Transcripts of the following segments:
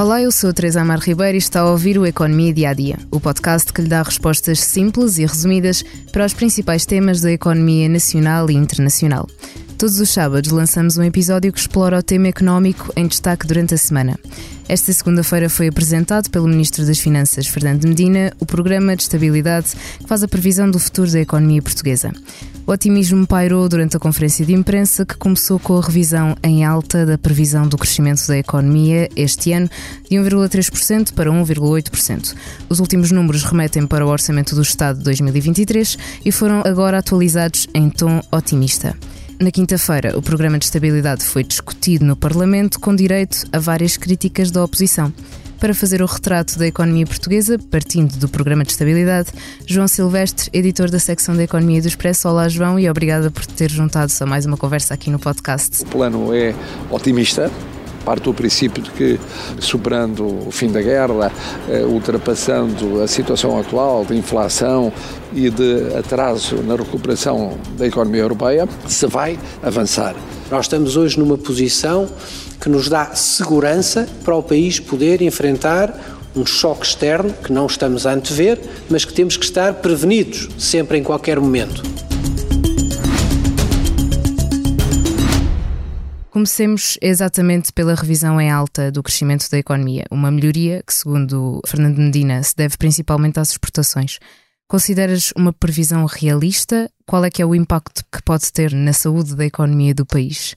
Olá, eu sou Teresa Amar Ribeiro e está a ouvir o Economia Dia a Dia, o podcast que lhe dá respostas simples e resumidas para os principais temas da economia nacional e internacional. Todos os sábados lançamos um episódio que explora o tema económico em destaque durante a semana. Esta segunda-feira foi apresentado pelo Ministro das Finanças, Fernando Medina, o Programa de Estabilidade que faz a previsão do futuro da economia portuguesa. O otimismo pairou durante a conferência de imprensa que começou com a revisão em alta da previsão do crescimento da economia este ano de 1,3% para 1,8%. Os últimos números remetem para o Orçamento do Estado de 2023 e foram agora atualizados em tom otimista. Na quinta-feira, o programa de estabilidade foi discutido no Parlamento com direito a várias críticas da oposição. Para fazer o retrato da economia portuguesa, partindo do programa de estabilidade, João Silvestre, editor da secção da Economia do Expresso. Olá, João, e obrigada por ter juntado-se a mais uma conversa aqui no podcast. O plano é otimista, parte do princípio de que, superando o fim da guerra, eh, ultrapassando a situação atual de inflação e de atraso na recuperação da economia europeia, se vai avançar. Nós estamos hoje numa posição que nos dá segurança para o país poder enfrentar um choque externo que não estamos a antever, mas que temos que estar prevenidos sempre em qualquer momento. Comecemos exatamente pela revisão em alta do crescimento da economia, uma melhoria que, segundo Fernando Medina, se deve principalmente às exportações. Consideras uma previsão realista? Qual é que é o impacto que pode ter na saúde da economia do país?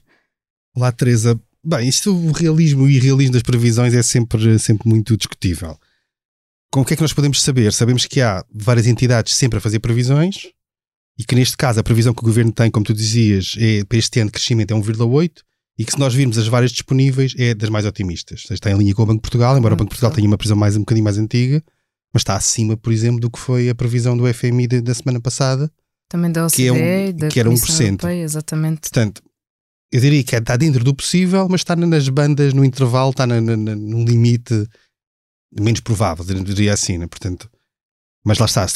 Olá, Teresa. Bem, isto, o realismo e irrealismo das previsões é sempre, sempre muito discutível. Com o que é que nós podemos saber? Sabemos que há várias entidades sempre a fazer previsões e que neste caso a previsão que o governo tem, como tu dizias, é, para este ano de crescimento é 1,8 e que se nós virmos as várias disponíveis é das mais otimistas. Seja, está em linha com o Banco de Portugal, embora o Banco de Portugal tenha uma previsão mais um bocadinho mais antiga, mas está acima, por exemplo, do que foi a previsão do FMI de, da semana passada. Também da OCDE, que, é um, da que era 1%. Europeia, exatamente. Portanto, eu diria que está dentro do possível, mas está nas bandas, no intervalo, está na, na, no limite menos provável, diria assim, né? portanto, mas lá está,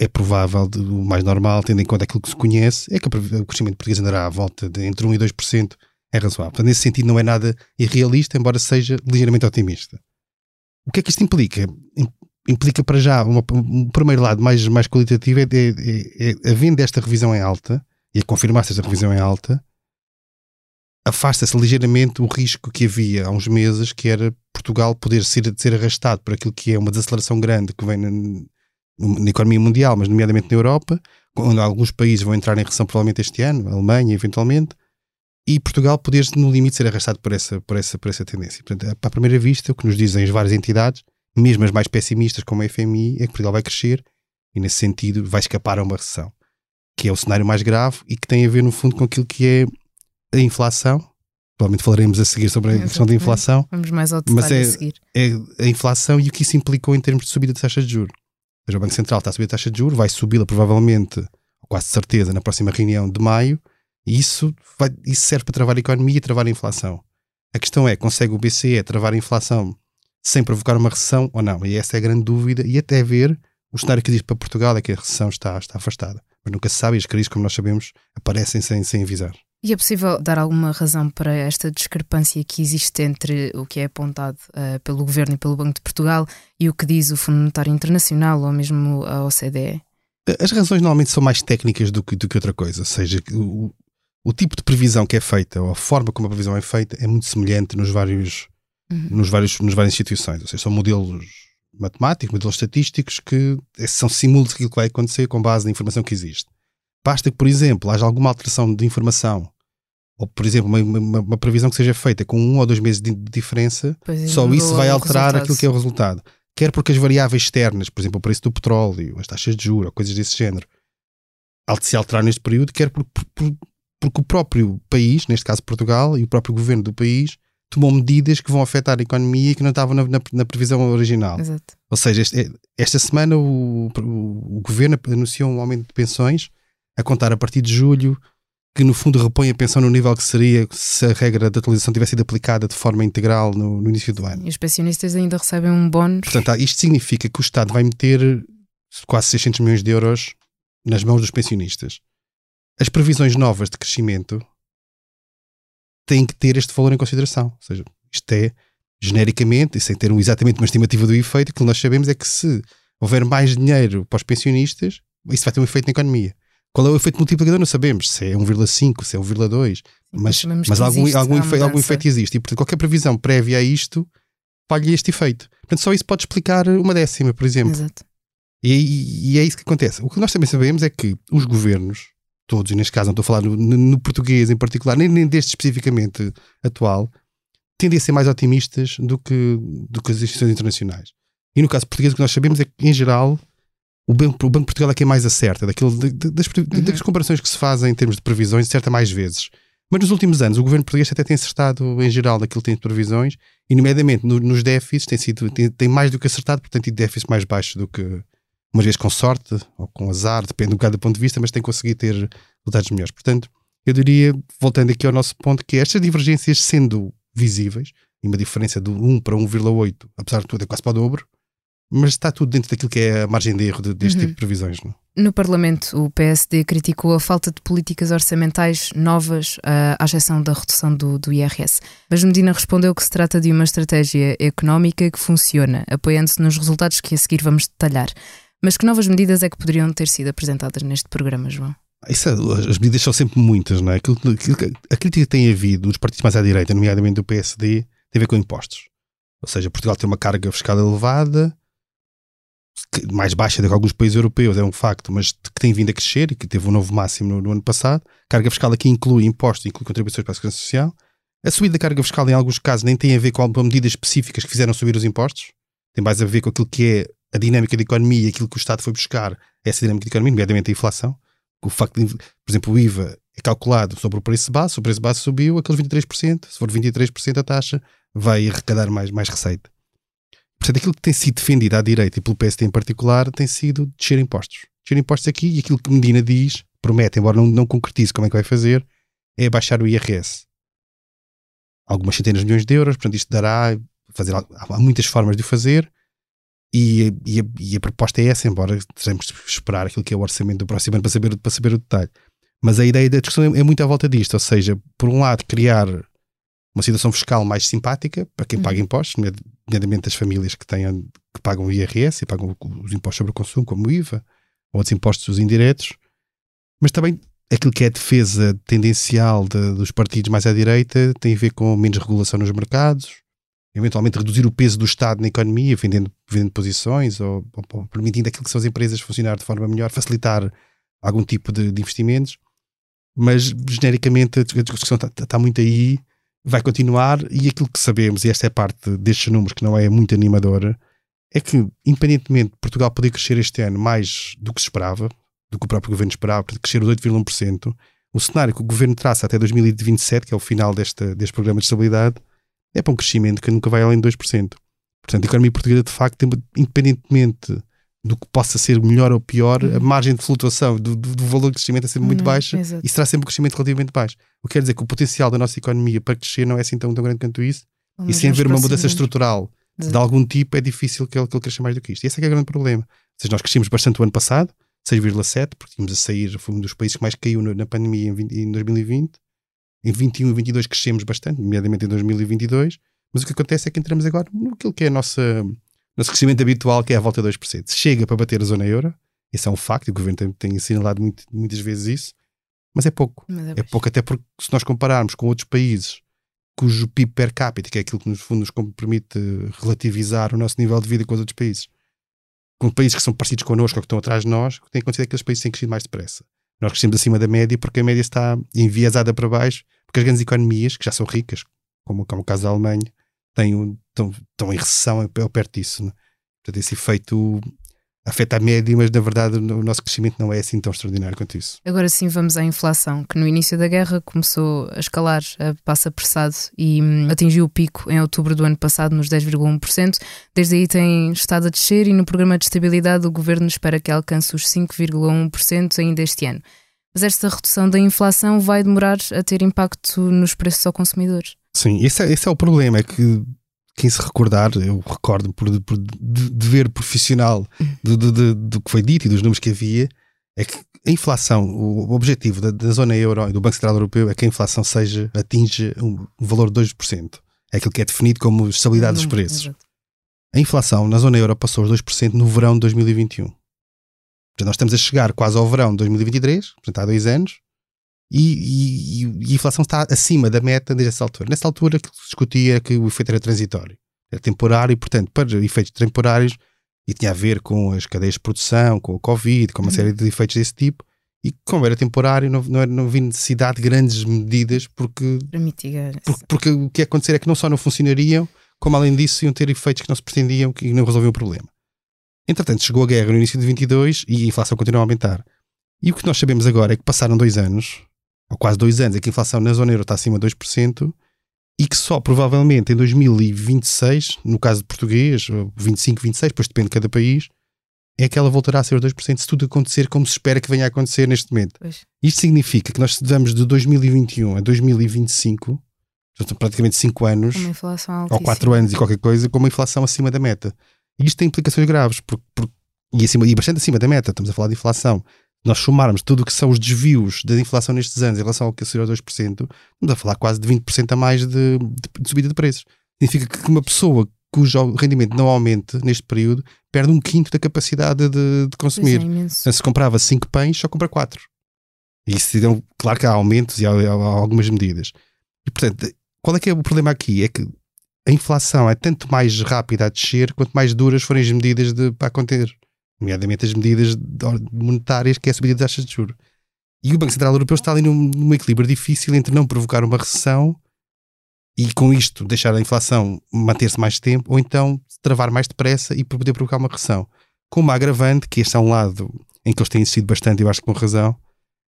é provável, o mais normal, tendo em conta aquilo que se conhece, é que o crescimento português andará à volta de entre 1 e 2% é razoável. Portanto, nesse sentido, não é nada irrealista, embora seja ligeiramente otimista. O que é que isto implica? Implica para já, uma, um primeiro lado mais, mais qualitativo é, é, é, é havendo esta revisão em alta e a confirmar-se esta revisão em alta, afasta-se ligeiramente o risco que havia há uns meses, que era Portugal poder ser, ser arrastado por aquilo que é uma desaceleração grande que vem na, na economia mundial, mas nomeadamente na Europa, onde alguns países vão entrar em recessão provavelmente este ano, a Alemanha eventualmente, e Portugal poder, no limite, ser arrastado por essa, por essa, por essa tendência. Portanto, para a primeira vista, o que nos dizem as várias entidades, mesmo as mais pessimistas como a FMI, é que Portugal vai crescer e, nesse sentido, vai escapar a uma recessão, que é o cenário mais grave e que tem a ver, no fundo, com aquilo que é a inflação. Provavelmente falaremos a seguir sobre a Exatamente. questão da inflação. Vamos mais ao mas é, a seguir. É a inflação e o que isso implicou em termos de subida de taxa de juros. Ou seja, o Banco Central está a subir a taxa de juros, vai subi-la provavelmente, quase certeza, na próxima reunião de maio, e isso, vai, isso serve para travar a economia e travar a inflação. A questão é, consegue o BCE travar a inflação sem provocar uma recessão ou não? E essa é a grande dúvida. E até ver, o cenário que diz para Portugal é que a recessão está, está afastada. Mas nunca se sabe e as crises, como nós sabemos, aparecem sem, sem avisar. E é possível dar alguma razão para esta discrepância que existe entre o que é apontado uh, pelo Governo e pelo Banco de Portugal e o que diz o Fundo Monetário Internacional ou mesmo a OCDE? As razões normalmente são mais técnicas do que, do que outra coisa. Ou seja, o, o tipo de previsão que é feita, ou a forma como a previsão é feita, é muito semelhante nos vários, uhum. nos vários, nos várias instituições. Ou seja, são modelos matemáticos, modelos estatísticos que são simultos daquilo que vai acontecer com base na informação que existe. Basta que, por exemplo, haja alguma alteração de informação, ou, por exemplo, uma, uma, uma previsão que seja feita com um ou dois meses de diferença, é, só isso vai alterar aquilo que é o resultado. Quer porque as variáveis externas, por exemplo, o preço do petróleo, as taxas de juros, coisas desse género, se alterar neste período, quer por, por, porque o próprio país, neste caso Portugal, e o próprio governo do país tomou medidas que vão afetar a economia e que não estavam na, na, na previsão original. Exato. Ou seja, este, esta semana o, o, o, governo anunciou um aumento de pensões a contar a partir de julho, que no fundo repõe a pensão no nível que seria se a regra da atualização tivesse sido aplicada de forma integral no, no início do ano. E os pensionistas ainda recebem um bónus. Portanto, isto significa que o Estado vai meter quase 600 milhões de euros nas mãos dos pensionistas as previsões novas de crescimento têm que ter este valor em consideração. Ou seja, isto é, genericamente, e sem ter exatamente uma estimativa do efeito, o que nós sabemos é que se houver mais dinheiro para os pensionistas, isso vai ter um efeito na economia. Qual é o efeito multiplicador? Não sabemos se é 1,5, se é 1,2, mas, mas algum, algum, efeito, algum efeito existe. E, portanto, qualquer previsão prévia a isto falha este efeito. Portanto, só isso pode explicar uma décima, por exemplo. Exato. E, e, é isso que acontece. O que nós também sabemos é que os governos, todos, e neste caso não estou a falar no, no português em particular, nem, nem deste especificamente atual, tendem a ser mais otimistas do que, do que as instituições internacionais. E no caso português, o que nós sabemos é que, em geral, o Banco, o Banco de Portugal é quem mais acerta, daquilo, das, uhum. das comparações que se fazem em termos de previsões, acerta mais vezes. Mas nos últimos anos, o governo português até tem acertado, em geral, daquilo que tem de previsões, e, nomeadamente, no, nos déficits, tem, sido, tem, tem, mais do que acertado, portanto, tem déficits mais baixos do que, umas vezes com sorte ou com azar, depende um bocado do ponto de vista, mas tem conseguido ter resultados melhores. Portanto, eu diria, voltando aqui ao nosso ponto, que estas divergências sendo visíveis, e uma diferença de 1 para 1,8, apesar de tudo, é quase para o dobro, mas está tudo dentro daquilo que é a margem de erro de, deste uhum. tipo de previsões. Não? É? No Parlamento, o PSD criticou a falta de políticas orçamentais novas, à exceção da redução do, do IRS. Mas Medina respondeu que se trata de uma estratégia económica que funciona, apoiando-se nos resultados que a seguir vamos detalhar. Mas que novas medidas é que poderiam ter sido apresentadas neste programa, João? Isso, é, as medidas são sempre muitas, não é? Aquilo, aquilo, a crítica que tem havido dos partidos mais à direita, nomeadamente do PSD, tem a ver com impostos. Ou seja, Portugal tem uma carga fiscal elevada, mais baixa do que alguns países europeus, é um facto, mas que tem vindo a crescer e que teve um novo máximo no, no ano passado. Carga fiscal aqui inclui impostos, inclui contribuições para a segurança social. A subida da carga fiscal, em alguns casos, nem tem a ver com medidas específicas que fizeram subir os impostos, tem mais a ver com aquilo que é a dinâmica da economia, aquilo que o Estado foi buscar, essa dinâmica da economia, nomeadamente a inflação. O facto de, por exemplo, o IVA é calculado sobre o preço base, se o preço base subiu, aqueles 23%, se for 23% a taxa, vai arrecadar mais, mais receita. Portanto, aquilo que tem sido defendido à direita e pelo PSD em particular tem sido descer impostos. Descer impostos aqui e aquilo que Medina diz, promete, embora não, não concretize como é que vai fazer, é baixar o IRS. Algumas centenas de milhões de euros, portanto, isto dará, fazer, há muitas formas de o fazer, e, e, a, e, a, proposta é essa, embora teremos de esperar aquilo que é o orçamento do próximo ano para saber, para saber o detalhe. Mas a ideia da discussão é, é muito à volta disto, ou seja, por um lado, criar uma situação fiscal mais simpática para quem uhum. paga impostos, nomeadamente as famílias que, têm, que pagam o IRS e pagam os impostos sobre o consumo, como o IVA, ou outros impostos indiretos, mas também aquilo que é a defesa tendencial de, dos partidos mais à direita tem a ver com menos regulação nos mercados, eventualmente reduzir o peso do Estado na economia, vendendo, vendendo posições ou, ou, permitindo aquilo que são as empresas funcionar de forma melhor, facilitar algum tipo de, de investimentos. Mas, genericamente, a discussão está, está muito aí, vai continuar e aquilo que sabemos, e esta é parte destes números que não é muito animadora, é que, independentemente de Portugal poder crescer este ano mais do que se esperava, do que o próprio governo esperava, crescer os 8,1%, o cenário que o governo traça até 2027, que é o final desta, deste programa de estabilidade, é para um crescimento que nunca vai além de 2%. Portanto, a economia portuguesa, de facto, independentemente do que possa ser melhor ou pior, uhum. a margem de flutuação do, do, do, valor de crescimento é sempre muito uhum, baixa exato. e será sempre um crescimento relativamente baixo. O que quer dizer que o potencial da nossa economia para crescer não é assim tão, tão grande quanto isso e sem haver uma mudança estrutural exato. de algum tipo é difícil que ele, que ele cresça mais do que isto. E esse é que é o grande problema. Ou seja, nós crescemos bastante o ano passado, 6,7, porque tínhamos a sair, foi um dos países que mais caiu na pandemia em, 20, em 2020 em 21 e 22 crescemos bastante, nomeadamente em 2022, mas o que acontece é que entramos agora naquilo que é a nossa nosso crescimento habitual, que é a volta de 2%. Se chega para bater a zona euro, isso é um facto, e o governo tem, tem assinalado muito, muitas vezes isso, mas é pouco. Mas é, é pouco, até porque se nós compararmos com outros países cujo PIB per capita, que é aquilo que nos fundo nos permite relativizar o nosso nível de vida com os outros países, com países que são parecidos connosco ou que estão atrás de nós, o que tem acontecido é que aqueles países têm crescido mais depressa. Nós crescemos acima da média porque a média está enviesada para baixo, porque as grandes economias, que já são ricas, como, como o caso da Alemanha, têm um, estão, estão em recessão ou perto disso. Né? Portanto, esse efeito afeta a média, mas na verdade o nosso crescimento não é assim tão extraordinário quanto isso. Agora sim vamos à inflação, que no início da guerra começou a escalar a passo apressado e hum, atingiu o pico em outubro do ano passado nos 10,1%. Desde aí tem estado a descer e no programa de estabilidade o governo espera que alcance os 5,1% ainda este ano. Mas esta redução da inflação vai demorar a ter impacto nos preços ao consumidor. Sim, esse é, esse é o problema, é que quem se recordar, eu recordo por, por dever profissional do, do, do, que foi dito e dos números que havia, é que a inflação, o objetivo da, da, zona euro e do Banco Central Europeu é que a inflação seja, atinja um valor de 2%. É aquilo que é definido como estabilidade dos preços. exato. A inflação na zona euro passou aos 2% no verão de 2021. Portanto, nós estamos a chegar quase ao verão de 2023, portanto há dois anos, e, e- e a inflação está acima da meta desde essa altura. Nessa altura que se discutia é que o efeito era transitório, era temporário, e portanto, para efeitos temporários, e tinha a ver com as cadeias de produção, com o Covid, com uma Uhum. série de efeitos desse tipo, e como era temporário, não, não, não havia necessidade de grandes medidas, porque porque, porque o que ia acontecer é que não só não funcionariam, como além disso iam ter efeitos que não se pretendiam que não resolviam o problema. Entretanto, chegou a guerra no início de 22 e a inflação continua a aumentar. E o que nós sabemos agora é que passaram dois anos, ou quase dois anos, é que a inflação na zona euro está acima de 2% e que só provavelmente em 2026, no caso de português, ou 25, 26, depois depende de cada país, é que ela voltará a ser os 2% se tudo acontecer como se espera que venha a acontecer neste momento. Pois. Isto significa que nós vamos de 2021 a 2025, portanto, praticamente 5 anos, ou altíssima. 4 anos e qualquer coisa, com uma inflação acima da meta. E isto tem implicações graves, porque, porque- e, acima, e bastante acima da meta. Estamos a falar de inflação. Nós somarmos tudo o que são os desvios da inflação nestes anos em relação ao que seria aos 2%, estamos a falar quase de 20% a mais de, de- de subida de preços. Significa que uma pessoa cujo rendimento não aumente neste período perde um quinto da capacidade de, de consumir. é, se comprava 5 pães, só compra 4. E isso, então, claro que há aumentos e há, há algumas medidas. E, portanto, qual é que é o problema aqui? É que a inflação é tanto mais rápida a descer quanto mais duras forem as medidas de, para conter. Nomeadamente as medidas monetárias, que é a subida das taxas de juros. E o Banco Central Europeu está ali num, num equilíbrio difícil entre não provocar uma recessão e com isto deixar a inflação manter-se mais tempo, ou então travar mais depressa e poder provocar uma recessão. Com uma agravante, que este é um lado em que eles têm insistido bastante, eu acho que com razão,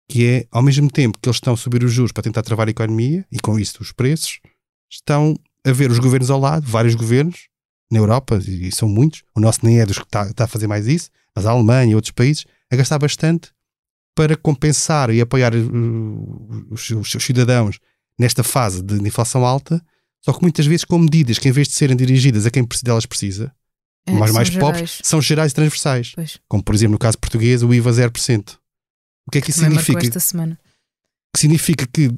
que é, ao mesmo tempo que eles estão a subir os juros para tentar travar a economia, e com isso os preços, estão a ver os governos ao lado, vários governos, na Europa, e são muitos, o nosso nem é dos que está, está a fazer mais isso, mas a Alemanha e outros países, a gastar bastante para compensar e apoiar uh, os, seus cidadãos nesta fase de inflação alta, só que muitas vezes com medidas que, em vez de serem dirigidas a quem delas precisa, É, mais gerais. pobres, são gerais e transversais. Pois. Como, por exemplo, no caso português, o IVA 0%. O que é que isso Também significa? esta semana. Que significa que,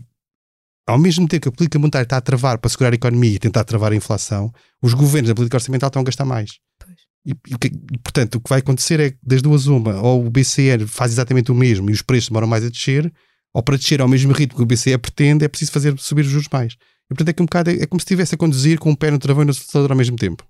ao mesmo tempo que a política monetária está a travar para segurar a economia e tentar travar a inflação, os governos da política orçamental estão a gastar mais. E, e e, portanto, o que vai acontecer é que, das duas, uma, ou o BCE faz exatamente o mesmo e os preços demoram mais a descer, ou para descer ao mesmo ritmo que o BCE pretende, é preciso fazer subir os juros mais. E, portanto, é, que um bocado, é, é como se estivesse a conduzir com um pé no travão e no acelerador ao mesmo tempo.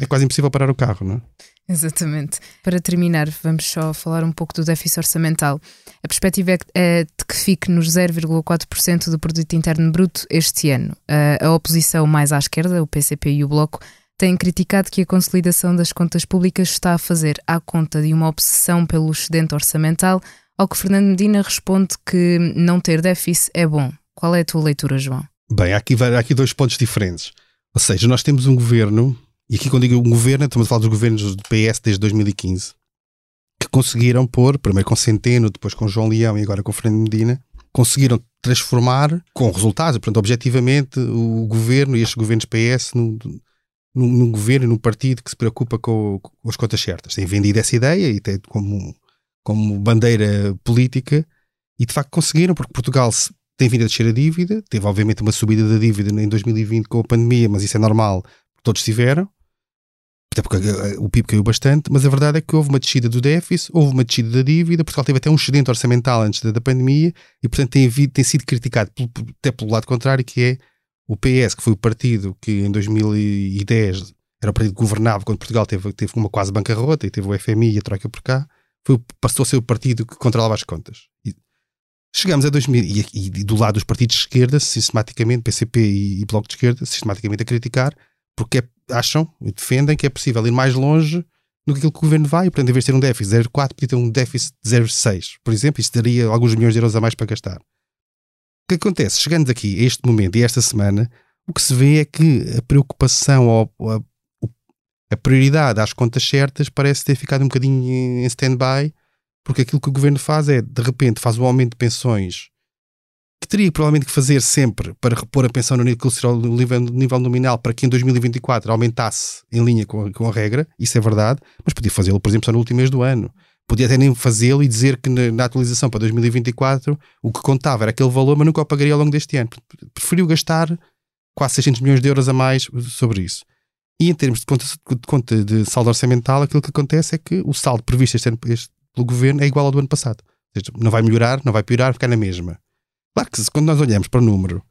É quase impossível parar o carro, não é? Exatamente. Para terminar, vamos só falar um pouco do déficit orçamental. A perspectiva é é de que fique nos 0,4% do produto interno bruto este ano. A oposição mais à esquerda, o PCP e o Bloco, têm criticado que a consolidação das contas públicas está a fazer à conta de uma obsessão pelo excedente orçamental, ao que Fernando Medina responde que não ter déficit é bom. Qual é a tua leitura, João? Bem, há aqui, há aqui dois pontos diferentes. Ou seja, nós temos um governo, e aqui quando digo um governo, estamos a falar dos governos do PS desde 2015, que conseguiram pôr, primeiro com Centeno, depois com João Leão e agora com Fernando Medina, conseguiram transformar, com resultados, portanto, objetivamente, o governo e estes governos PS num, num, governo num partido que se preocupa com, com as contas certas. Têm vendido essa ideia e tem como, como bandeira política e de facto conseguiram, porque Portugal tem vindo a descer a dívida, teve obviamente uma subida da dívida em 2020 com a pandemia, mas isso é normal, todos tiveram, até porque eh, o PIB caiu bastante, mas a verdade é que houve uma descida do déficit, houve uma descida da dívida, Portugal teve até um excedente orçamental antes da, da pandemia e portanto tem, havido, tem sido criticado até pelo lado contrário, que é o PS, que foi o partido que em 2010 era o partido que governava quando Portugal teve, teve uma quase bancarrota e teve o FMI e a Troika por cá, foi, passou a ser o partido que controlava as contas. E chegamos a 2000 e, e- e do lado dos partidos de esquerda, sistematicamente, PCP e, e Bloco de Esquerda, sistematicamente a criticar, porque é- acham e defendem que é possível ir mais longe do que aquilo que o governo vai, e, portanto, em vez de ter um déficit de 0,4, podia ter um déficit de 0,6, por exemplo, isso daria alguns milhões de euros a mais para gastar. Que acontece? Chegando aqui a este momento e esta semana, o que se vê é que a preocupação ou a, a prioridade às contas certas parece ter ficado um bocadinho em stand-by, porque aquilo que o governo faz é, de repente, faz um aumento de pensões que teria provavelmente que fazer sempre para repor a pensão no nível, nível nominal para que em 2024 aumentasse em linha com a, com a regra, isso é verdade, mas podia fazê-lo, por exemplo, só no último mês do ano. Podia até nem fazê-lo e dizer que na, atualização para 2024 o que contava era aquele valor, mas nunca o pagaria ao longo deste ano. Preferiu gastar quase 600 milhões de euros a mais sobre isso. E em termos de conta de, conta de saldo orçamental, aquilo que acontece é que o saldo previsto este ano este, pelo governo é igual ao do ano passado. Ou seja, não vai melhorar, não vai piorar, ficar na mesma. Claro que quando nós olhamos para o número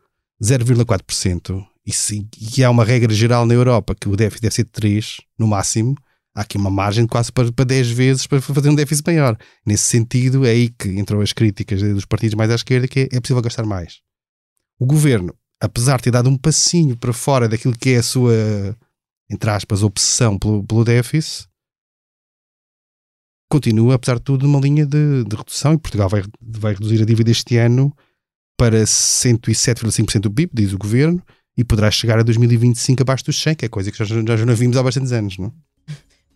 0,4%, e, e há uma regra geral na Europa que o déficit deve ser de 3, no máximo, há aqui uma margem quase para, para 10 vezes para fazer um déficit maior. Nesse sentido, é aí que entram as críticas dos partidos mais à esquerda, que é, é possível gastar mais. O governo, apesar de ter dado um passinho para fora daquilo que é a sua, entre aspas, obsessão pelo, pelo déficit, continua, apesar de tudo, numa linha de, de redução e Portugal vai, vai reduzir a dívida este ano para 107,5% do PIB, diz o governo, e poderá chegar a 2025 abaixo dos 100, que é coisa que já, já não vimos há bastantes anos, não?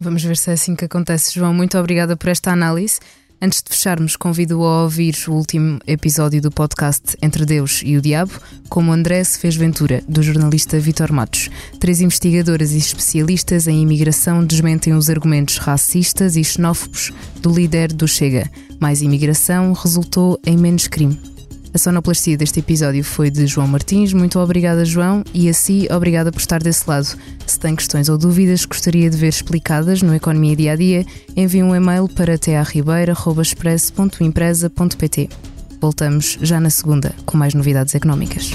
Vamos ver se é assim que acontece. João, muito obrigada por esta análise. Antes de fecharmos, convido-o a ouvir o último episódio do podcast Entre Deus e o Diabo, como André se fez Ventura, do jornalista Vitor Matos. Três investigadoras e especialistas em imigração desmentem os argumentos racistas e xenófobos do líder do Chega. Mais imigração resultou em menos crime. A sonoplastia deste episódio foi de João Martins. Muito obrigada, João, e a si, obrigada por estar desse lado. Se tem questões ou dúvidas que gostaria de ver explicadas no Economia Dia a Dia, envie um e-mail para tearribeira.express.empresa.pt. Voltamos já na segunda com mais novidades económicas.